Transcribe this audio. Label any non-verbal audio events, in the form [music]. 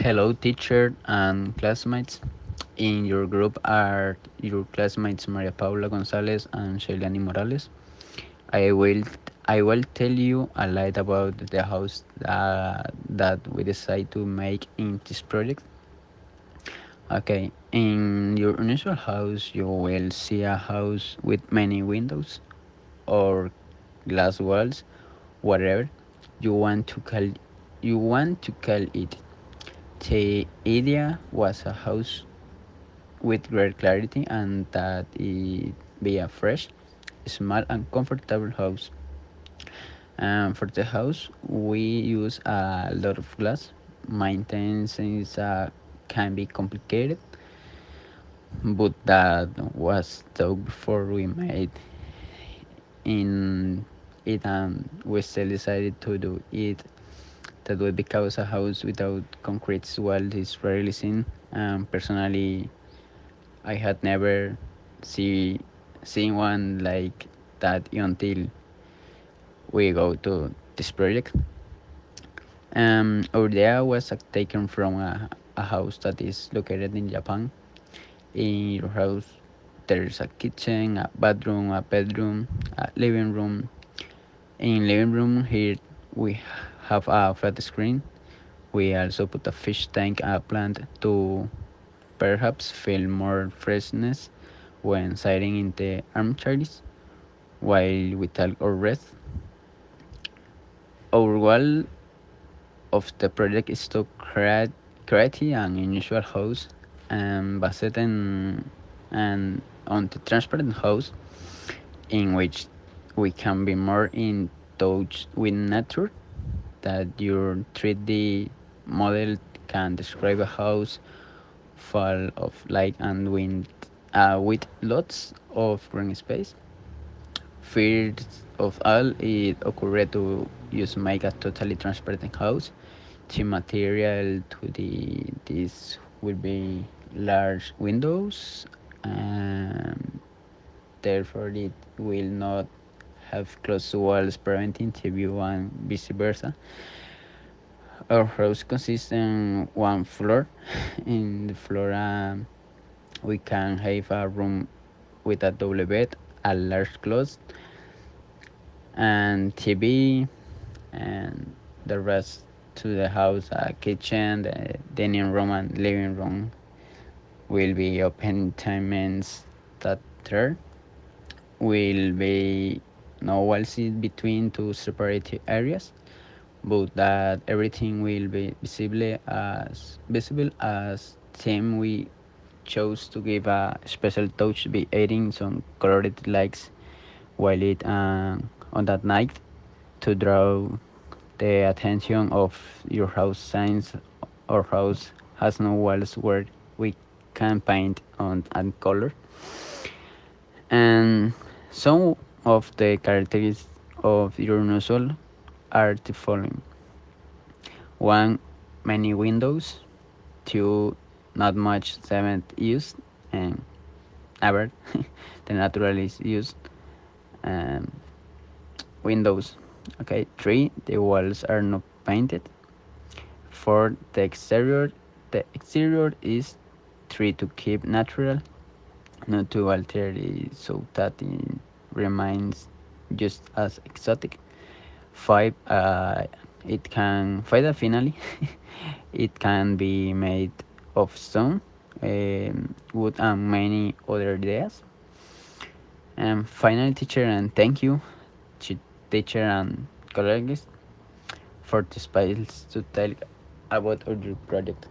Hello, teacher and classmates. In your group are your classmates Maria Paula Gonzalez and Shailani Morales. I will I will tell you a lot about the house uh, that we decide to make in this project. Okay, in your initial house, you will see a house with many windows or glass walls, whatever you want to call you want to call it. The idea was a house with great clarity and that it be a fresh, small and comfortable house. Um, for the house, we use a lot of glass. Maintenance uh, can be complicated, but that was thought before we made in it and we still decided to do it that way because a house without concrete walls is rarely seen. Um, personally, I had never see seen one like that until we go to this project. Um, our idea was taken from a, a house that is located in Japan. In your house, there's a kitchen, a bathroom, a bedroom, a living room. In living room here we have a flat screen. We also put a fish tank, plant to perhaps feel more freshness when sitting in the armchairs while we talk or rest. Our goal of the project is to create, create an unusual house and based on, and on the transparent house in which we can be more in touch with nature that your 3D model can describe a house full of light and wind uh, with lots of green space. First of all, it occurred to use make a totally transparent house. The material to the this will be large windows, and therefore it will not have closed walls preventing TV and vice versa. Our house consists in one floor. [laughs] In the floor, um, we can have a room with a double bed, a large closet, and TV, and the rest to the house, a kitchen, the dining room, and living room will be open timings that there will be no walls between two separate areas but that everything will be visible as visible as theme we chose to give a special touch by adding some colored lights while it uh, on that night to draw the attention of your house signs our house has no walls where we can paint on and color. And some of the characteristics of your nozzle are the following. One many windows. Two not much cement used. And ever [laughs] the natural is used um, windows. Okay three the walls are not painted. Four the exterior the exterior is three to keep natural not to alter it so that it remains just as exotic. Five uh, it can five finally [laughs] it can be made of stone um, wood and many other ideas. And finally teacher and thank you teacher and colleagues for the space to tell about our project